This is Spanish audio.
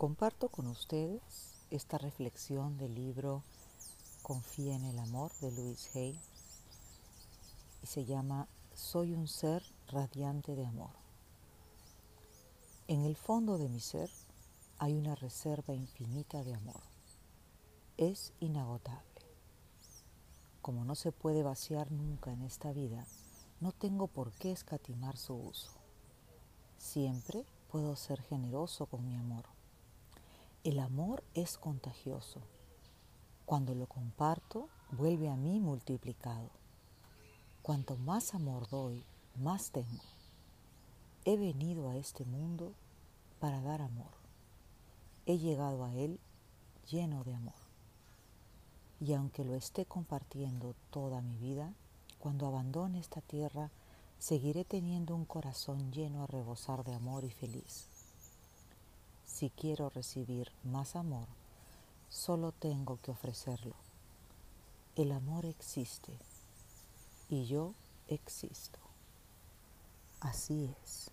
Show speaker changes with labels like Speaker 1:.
Speaker 1: Comparto con ustedes esta reflexión del libro Confía en el amor de Louis Hay y se llama Soy un ser radiante de amor. En el fondo de mi ser hay una reserva infinita de amor. Es inagotable. Como no se puede vaciar nunca en esta vida, no tengo por qué escatimar su uso. Siempre puedo ser generoso con mi amor el amor es contagioso. Cuando lo comparto, vuelve a mí multiplicado. Cuanto más amor doy, más tengo. He venido a este mundo para dar amor. He llegado a él lleno de amor. Y aunque lo esté compartiendo toda mi vida, cuando abandone esta tierra, seguiré teniendo un corazón lleno a rebosar de amor y feliz. Si quiero recibir más amor, solo tengo que ofrecerlo. El amor existe y yo existo. Así es.